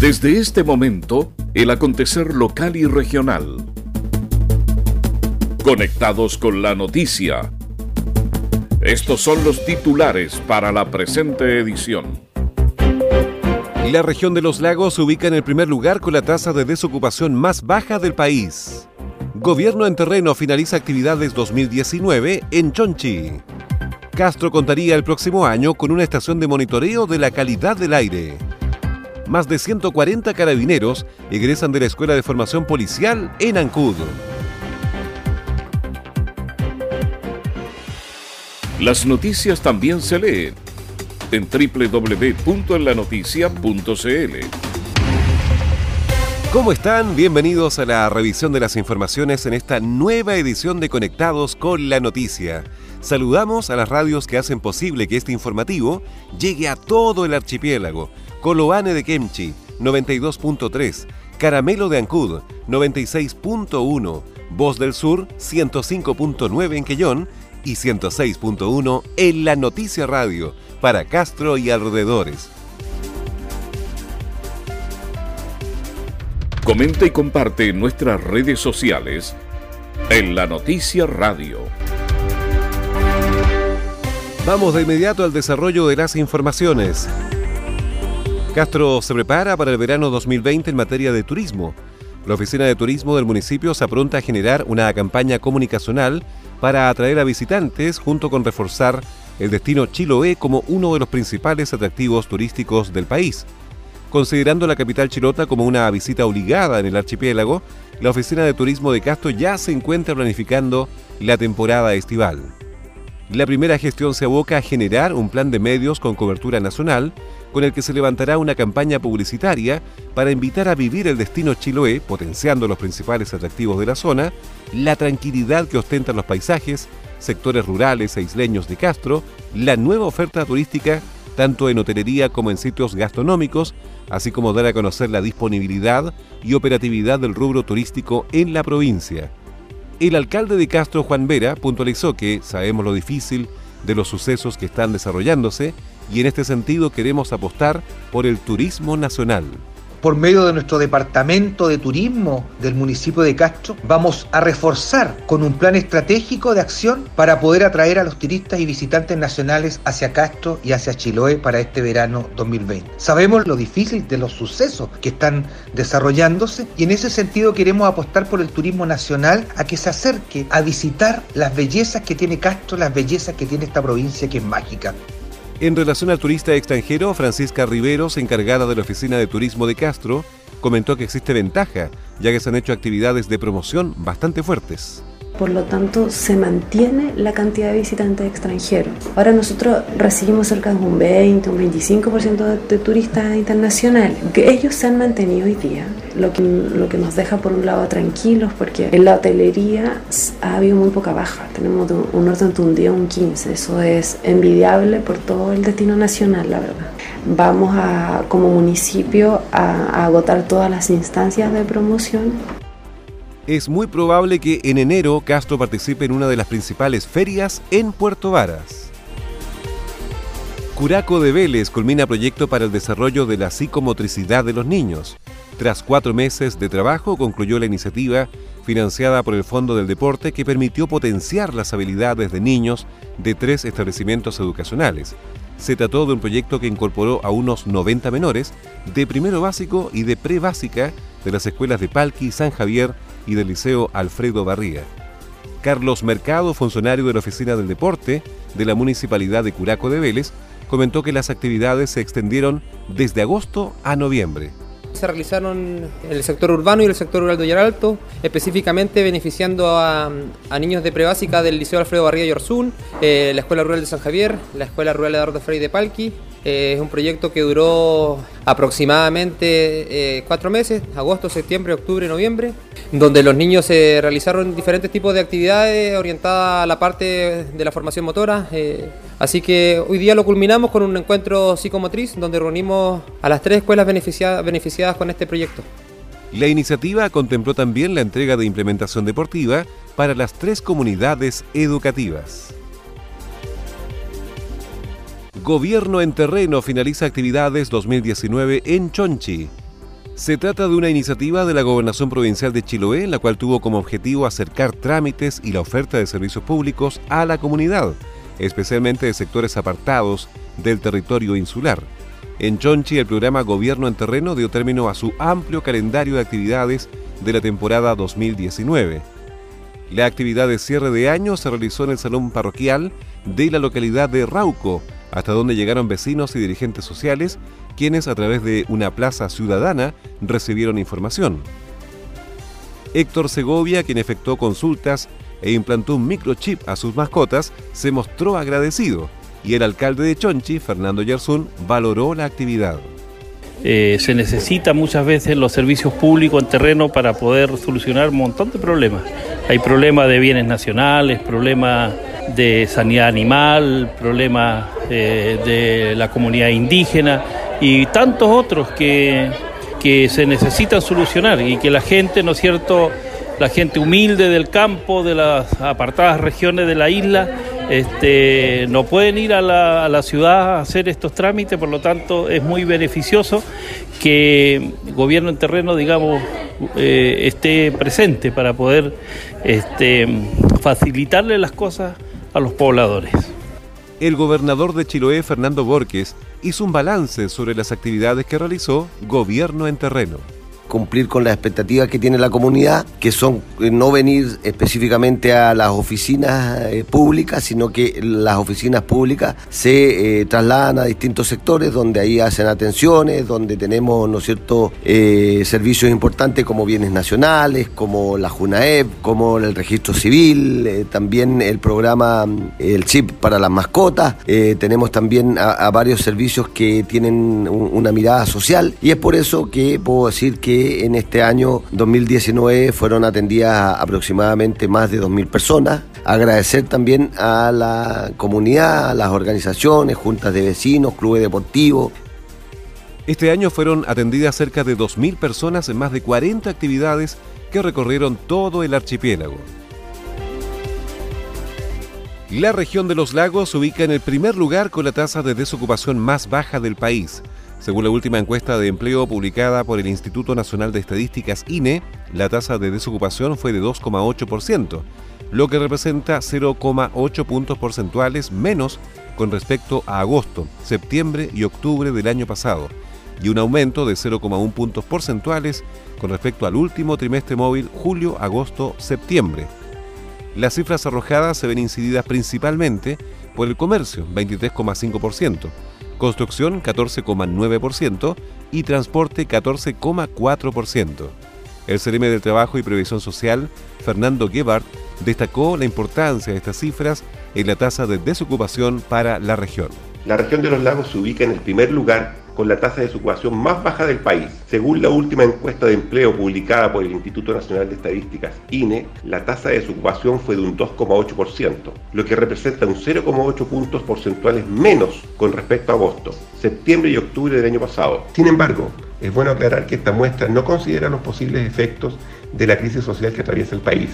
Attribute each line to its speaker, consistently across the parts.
Speaker 1: Desde este momento, el acontecer local y regional. Conectados con la noticia. Estos son los titulares para la presente edición.
Speaker 2: La región de los lagos se ubica en el primer lugar con la tasa de desocupación más baja del país. Gobierno en terreno finaliza actividades 2019 en Chonchi. Castro contaría el próximo año con una estación de monitoreo de la calidad del aire. Más de 140 carabineros egresan de la Escuela de Formación Policial en Ancud.
Speaker 1: Las noticias también se leen en www.enlanoticia.cl.
Speaker 2: ¿Cómo están? Bienvenidos a la revisión de las informaciones en esta nueva edición de Conectados con la Noticia. Saludamos a las radios que hacen posible que este informativo llegue a todo el archipiélago. Coloane de Kemchi, 92.3, Caramelo de Ancud, 96.1, Voz del Sur, 105.9 en Quellón y 106.1 en La Noticia Radio para Castro y alrededores.
Speaker 1: Comenta y comparte en nuestras redes sociales en La Noticia Radio.
Speaker 2: Vamos de inmediato al desarrollo de las informaciones. Castro se prepara para el verano 2020 en materia de turismo. La Oficina de Turismo del municipio se apronta a generar una campaña comunicacional para atraer a visitantes junto con reforzar el destino Chiloé como uno de los principales atractivos turísticos del país. Considerando la capital chilota como una visita obligada en el archipiélago, la Oficina de Turismo de Castro ya se encuentra planificando la temporada estival. La primera gestión se aboca a generar un plan de medios con cobertura nacional, con el que se levantará una campaña publicitaria para invitar a vivir el destino Chiloé, potenciando los principales atractivos de la zona, la tranquilidad que ostentan los paisajes, sectores rurales e isleños de Castro, la nueva oferta turística tanto en hotelería como en sitios gastronómicos, así como dar a conocer la disponibilidad y operatividad del rubro turístico en la provincia. El alcalde de Castro, Juan Vera, puntualizó que sabemos lo difícil de los sucesos que están desarrollándose y en este sentido queremos apostar por el turismo nacional
Speaker 3: por medio de nuestro departamento de turismo del municipio de Castro, vamos a reforzar con un plan estratégico de acción para poder atraer a los turistas y visitantes nacionales hacia Castro y hacia Chiloé para este verano 2020. Sabemos lo difícil de los sucesos que están desarrollándose y en ese sentido queremos apostar por el turismo nacional a que se acerque a visitar las bellezas que tiene Castro, las bellezas que tiene esta provincia que es mágica.
Speaker 2: En relación al turista extranjero, Francisca Riveros, encargada de la Oficina de Turismo de Castro, comentó que existe ventaja, ya que se han hecho actividades de promoción bastante fuertes
Speaker 4: por lo tanto se mantiene la cantidad de visitantes extranjeros. Ahora nosotros recibimos cerca de un 20, un 25% de, turistas internacionales, ellos se han mantenido hoy día, lo que, lo que nos deja por un lado tranquilos porque en la hotelería ha habido muy poca baja, tenemos un orden de un día un 15, eso es envidiable por todo el destino nacional, la verdad. Vamos a, como municipio a agotar todas las instancias de promoción
Speaker 2: es muy probable que en enero Castro participe en una de las principales ferias en Puerto Varas. Curaco de Vélez culmina proyecto para el desarrollo de la psicomotricidad de los niños. Tras cuatro meses de trabajo concluyó la iniciativa financiada por el Fondo del Deporte que permitió potenciar las habilidades de niños de tres establecimientos educacionales. Se trató de un proyecto que incorporó a unos 90 menores de primero básico y de pre-básica de las escuelas de Palqui, San Javier y del Liceo Alfredo Barría. Carlos Mercado, funcionario de la Oficina del Deporte de la Municipalidad de Curaco de Vélez, comentó que las actividades se extendieron desde agosto a noviembre.
Speaker 5: Se realizaron en el sector urbano y el sector rural de Ollaralto, específicamente beneficiando a, niños de prebásica del Liceo Alfredo Barría y Orzún, eh, la Escuela Rural de San Javier, la Escuela Rural Eduardo Frei de Palqui, eh, es un proyecto que duró aproximadamente eh, cuatro meses, agosto, septiembre, octubre, noviembre, donde los niños se realizaron diferentes tipos de actividades orientadas a la parte de la formación motora. Así que hoy día lo culminamos con un encuentro psicomotriz donde reunimos a las tres escuelas beneficiadas con este proyecto.
Speaker 2: La iniciativa contempló también la entrega de implementación deportiva para las tres comunidades educativas. Gobierno en terreno finaliza actividades 2019 en Chonchi. Se trata de una iniciativa de la Gobernación Provincial de Chiloé, la cual tuvo como objetivo acercar trámites y la oferta de servicios públicos a la comunidad, especialmente de sectores apartados del territorio insular. En Chonchi, el programa Gobierno en Terreno dio término a su amplio calendario de actividades de la temporada 2019. La actividad de cierre de año se realizó en el Salón Parroquial de la localidad de Rauco, hasta donde llegaron vecinos y dirigentes sociales, quienes a través de una plaza ciudadana recibieron información. Héctor Segovia, quien efectuó consultas e implantó un microchip a sus mascotas, se mostró agradecido y el alcalde de Chonchi, Fernando Yarzún, valoró la actividad.
Speaker 6: Eh, se necesitan muchas veces los servicios públicos en terreno para poder solucionar un montón de problemas. Hay problemas de bienes nacionales, problemas de sanidad animal, problemas eh, de la comunidad indígena y tantos otros que, que se necesitan solucionar y que la gente, ¿no es cierto?, la gente humilde del campo, de las apartadas regiones de la isla, este, no pueden ir a la, ciudad a hacer estos trámites, por lo tanto es muy beneficioso que el gobierno en terreno, digamos, eh, esté presente para poder este, facilitarle las cosas a los pobladores.
Speaker 2: El gobernador de Chiloé, Fernando Borges, hizo un balance sobre las actividades que realizó Gobierno en Terreno
Speaker 7: cumplir con las expectativas que tiene la comunidad, que son eh, no venir específicamente a las oficinas eh, públicas, sino que las oficinas públicas se eh, trasladan a distintos sectores donde ahí hacen atenciones, donde tenemos, ¿no cierto?, servicios importantes como bienes nacionales, como la JUNAEP, como el registro civil, también el programa, el chip para las mascotas, tenemos también a, varios servicios que tienen una mirada social y es por eso que puedo decir en este año 2019 fueron atendidas aproximadamente más de 2.000 personas. Agradecer también a la comunidad, a las organizaciones, juntas de vecinos, clubes deportivos,
Speaker 2: este año fueron atendidas cerca de 2.000 personas en más de 40 actividades que recorrieron todo el archipiélago. La región de los lagos se ubica en el primer lugar con la tasa de desocupación más baja del país, según la última encuesta de empleo publicada por el Instituto Nacional de Estadísticas INE, la tasa de desocupación fue de 2,8%, lo que representa 0,8 puntos porcentuales menos con respecto a agosto, septiembre y octubre del año pasado, y un aumento de 0,1 puntos porcentuales con respecto al último trimestre móvil julio, agosto, septiembre. Las cifras arrojadas se ven incididas principalmente por el comercio, 23,5%, construcción 14,9% y transporte 14,4%. El CRM del Trabajo y Previsión Social, Fernando Gebhardt, destacó la importancia de estas cifras en la tasa de desocupación para la región.
Speaker 8: La región de los lagos se ubica en el primer lugar con la tasa de desocupación más baja del país. Según la última encuesta de empleo publicada por el Instituto Nacional de Estadísticas, INE, la tasa de desocupación fue de un 2,8%, lo que representa un 0,8 puntos porcentuales menos con respecto a agosto, septiembre y octubre del año pasado. Sin embargo, es bueno aclarar que esta muestra no considera los posibles efectos de la crisis social que atraviesa el país.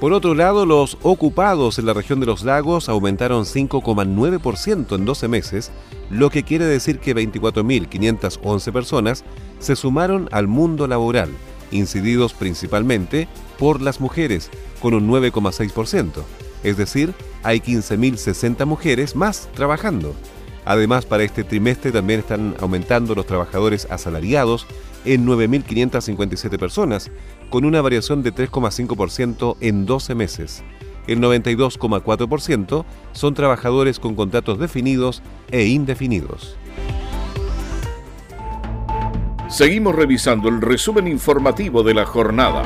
Speaker 2: Por otro lado, los ocupados en la región de los lagos aumentaron 5,9% en 12 meses, lo que quiere decir que 24.511 personas se sumaron al mundo laboral, incididos principalmente por las mujeres, con un 9,6%. Es decir, hay 15.060 mujeres más trabajando. Además, para este trimestre también están aumentando los trabajadores asalariados en 9.557 personas, con una variación de 3,5% en 12 meses. El 92,4% son trabajadores con contratos definidos e indefinidos.
Speaker 1: Seguimos revisando el resumen informativo de la jornada.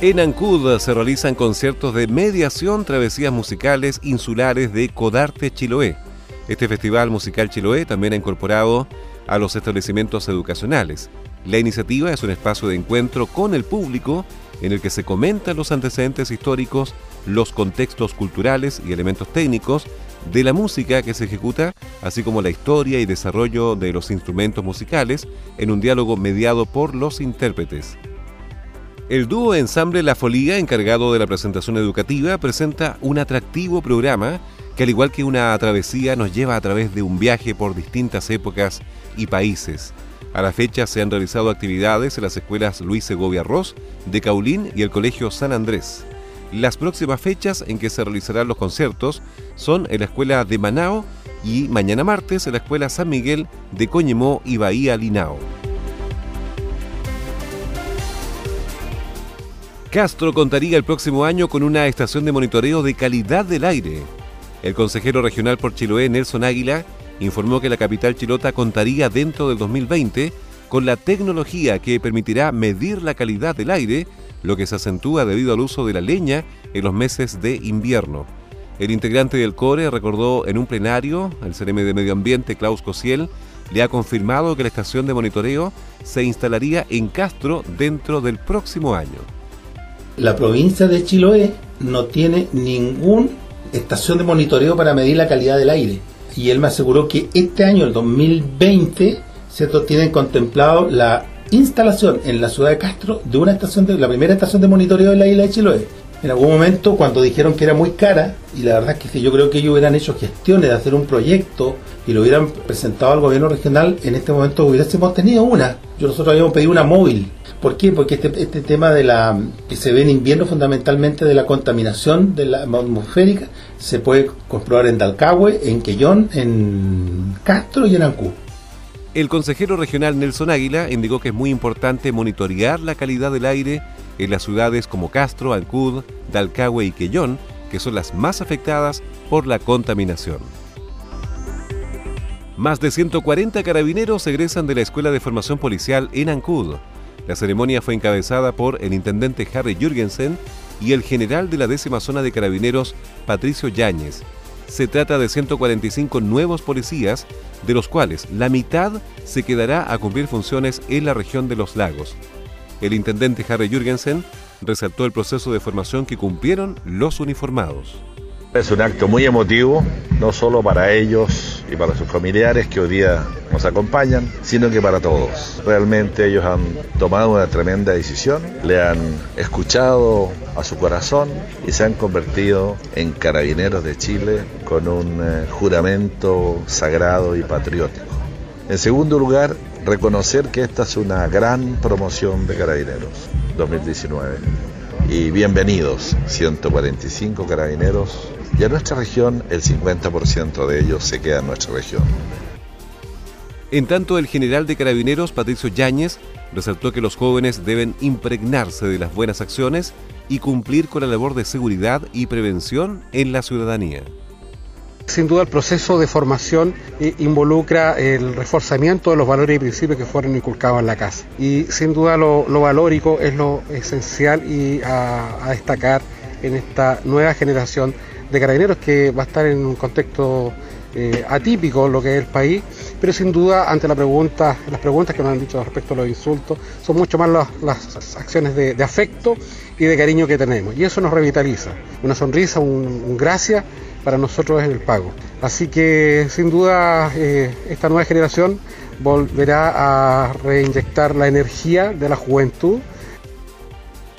Speaker 2: En Ancud se realizan conciertos de mediación, travesías musicales insulares de Codarte Chiloé. Este festival musical Chiloé también ha incorporado a los establecimientos educacionales. La iniciativa es un espacio de encuentro con el público en el que se comentan los antecedentes históricos, los contextos culturales y elementos técnicos de la música que se ejecuta, así como la historia y desarrollo de los instrumentos musicales en un diálogo mediado por los intérpretes. El dúo ensamble La Folía, encargado de la presentación educativa, presenta un atractivo programa que al igual que una travesía nos lleva a través de un viaje por distintas épocas y países. A la fecha se han realizado actividades en las escuelas Luis Segovia Ross, de Caulín y el Colegio San Andrés. Las próximas fechas en que se realizarán los conciertos son en la escuela de Manao y mañana martes en la escuela San Miguel de Coñemó y Bahía Linao. Castro contaría el próximo año con una estación de monitoreo de calidad del aire. El consejero regional por Chiloé, Nelson Águila, informó que la capital chilota contaría dentro del 2020 con la tecnología que permitirá medir la calidad del aire, lo que se acentúa debido al uso de la leña en los meses de invierno. El integrante del CORE recordó en un plenario, el CNM de Medio Ambiente, Klaus Cosiel, le ha confirmado que la estación de monitoreo se instalaría en Castro dentro del próximo año
Speaker 9: la provincia de Chiloé no tiene ninguna estación de monitoreo para medir la calidad del aire. Y él me aseguró que este año, el 2020, ¿cierto? tienen contemplado la instalación en la ciudad de Castro de una estación de la primera estación de monitoreo de la isla de Chiloé. En algún momento, cuando dijeron que era muy cara, y la verdad es que yo creo que ellos hubieran hecho gestiones de hacer un proyecto y lo hubieran presentado al gobierno regional, en este momento hubiésemos tenido una. Yo nosotros habíamos pedido una móvil ¿Por qué? Porque este, este tema de la que se ve en invierno fundamentalmente de la contaminación de la atmosférica se puede comprobar en Dalcahue, en Quellón, en Castro y en Ancú.
Speaker 2: El consejero regional Nelson Águila indicó que es muy importante monitorear la calidad del aire en las ciudades como Castro, Ancud, Dalcahue y Quellón, que son las más afectadas por la contaminación. Más de 140 carabineros egresan de la Escuela de Formación Policial en Ancud. La ceremonia fue encabezada por el intendente Harry Jürgensen y el general de la décima zona de carabineros, Patricio Yáñez. Se trata de 145 nuevos policías, de los cuales la mitad se quedará a cumplir funciones en la región de los lagos. El intendente Harry Jürgensen resaltó el proceso de formación que cumplieron los uniformados.
Speaker 10: Es un acto muy emotivo, no solo para ellos y para sus familiares que hoy día nos acompañan, sino que para todos. Realmente ellos han tomado una tremenda decisión, le han escuchado a su corazón y se han convertido en carabineros de Chile con un eh, juramento sagrado y patriótico. En segundo lugar, reconocer que esta es una gran promoción de carabineros 2019 y bienvenidos 145 carabineros y a nuestra región el 50% de ellos se queda en nuestra región.
Speaker 2: En tanto, el general de carabineros, Patricio Yáñez, resaltó que los jóvenes deben impregnarse de las buenas acciones y cumplir con la labor de seguridad y prevención en la ciudadanía.
Speaker 11: Sin duda el proceso de formación involucra el reforzamiento de los valores y principios que fueron inculcados en la casa. Y sin duda lo, valórico es lo esencial y a destacar en esta nueva generación de carabineros que va a estar en un contexto eh, atípico lo que es el país, pero sin duda ante las preguntas que nos han dicho respecto a los insultos, son mucho más las, acciones de, afecto y de cariño que tenemos. Y eso nos revitaliza. Una sonrisa, un, gracias para nosotros es el pago. Así que sin duda eh, esta nueva generación volverá a reinyectar la energía de la juventud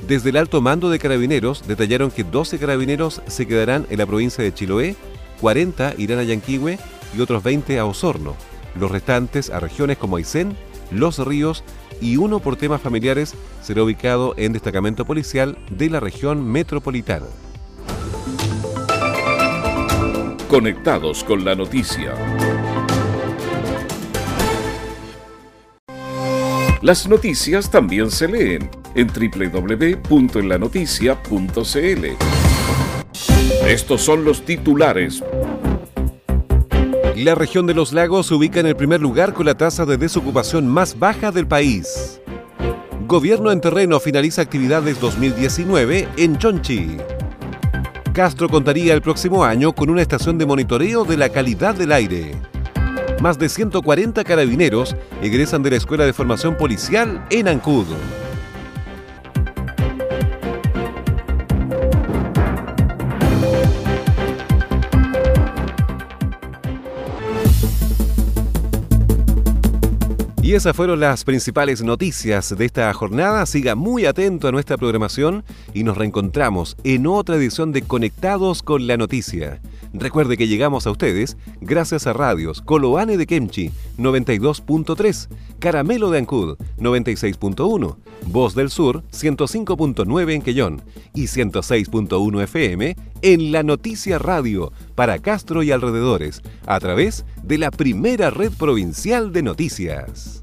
Speaker 2: desde el alto mando de carabineros detallaron que 12 carabineros se quedarán en la provincia de Chiloé, 40 irán a Yanquihue y otros 20 a Osorno, los restantes a regiones como Aysén, Los Ríos y uno por temas familiares será ubicado en destacamento policial de la región metropolitana.
Speaker 1: Conectados con la noticia. Las noticias también se leen en www.enlanoticia.cl. Estos son los titulares.
Speaker 2: La región de los lagos se ubica en el primer lugar con la tasa de desocupación más baja del país. Gobierno en terreno finaliza actividades 2019 en Chonchi. Castro contaría el próximo año con una estación de monitoreo de la calidad del aire. Más de 140 carabineros egresan de la Escuela de Formación Policial en Ancud. Y esas fueron las principales noticias de esta jornada. Siga muy atento a nuestra programación y nos reencontramos en otra edición de Conectados con la Noticia. Recuerde que llegamos a ustedes gracias a radios Coloane de Kemchi 92.3, Caramelo de Ancud 96.1, Voz del Sur 105.9 en Quellón y 106.1 FM en La Noticia Radio para Castro y alrededores a través de la primera red provincial de noticias.